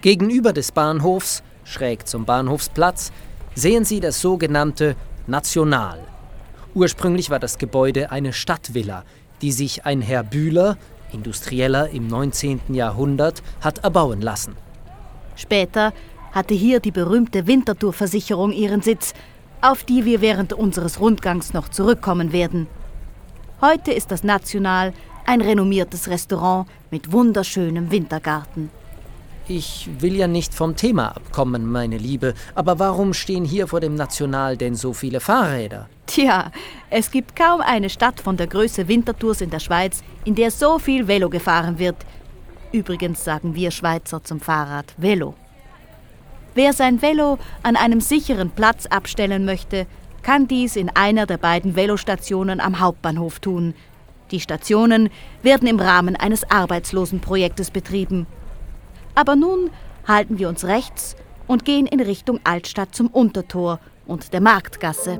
Gegenüber des Bahnhofs, schräg zum Bahnhofsplatz, sehen Sie das sogenannte National. Ursprünglich war das Gebäude eine Stadtvilla, die sich ein Herr Bühler, Industrieller im 19. Jahrhundert, hat erbauen lassen. Später hatte hier die berühmte Winterthur-Versicherung ihren Sitz, auf die wir während unseres Rundgangs noch zurückkommen werden. Heute ist das National ein renommiertes Restaurant mit wunderschönem Wintergarten. Ich will ja nicht vom Thema abkommen, meine Liebe, aber warum stehen hier vor dem National denn so viele Fahrräder? Tja, es gibt kaum eine Stadt von der Größe Winterthurs in der Schweiz, in der so viel Velo gefahren wird. Übrigens sagen wir Schweizer zum Fahrrad Velo. Wer sein Velo an einem sicheren Platz abstellen möchte, kann dies in einer der beiden Velostationen am Hauptbahnhof tun. Die Stationen werden im Rahmen eines Arbeitslosenprojektes betrieben. Aber nun halten wir uns rechts und gehen in Richtung Altstadt zum Untertor und der Marktgasse.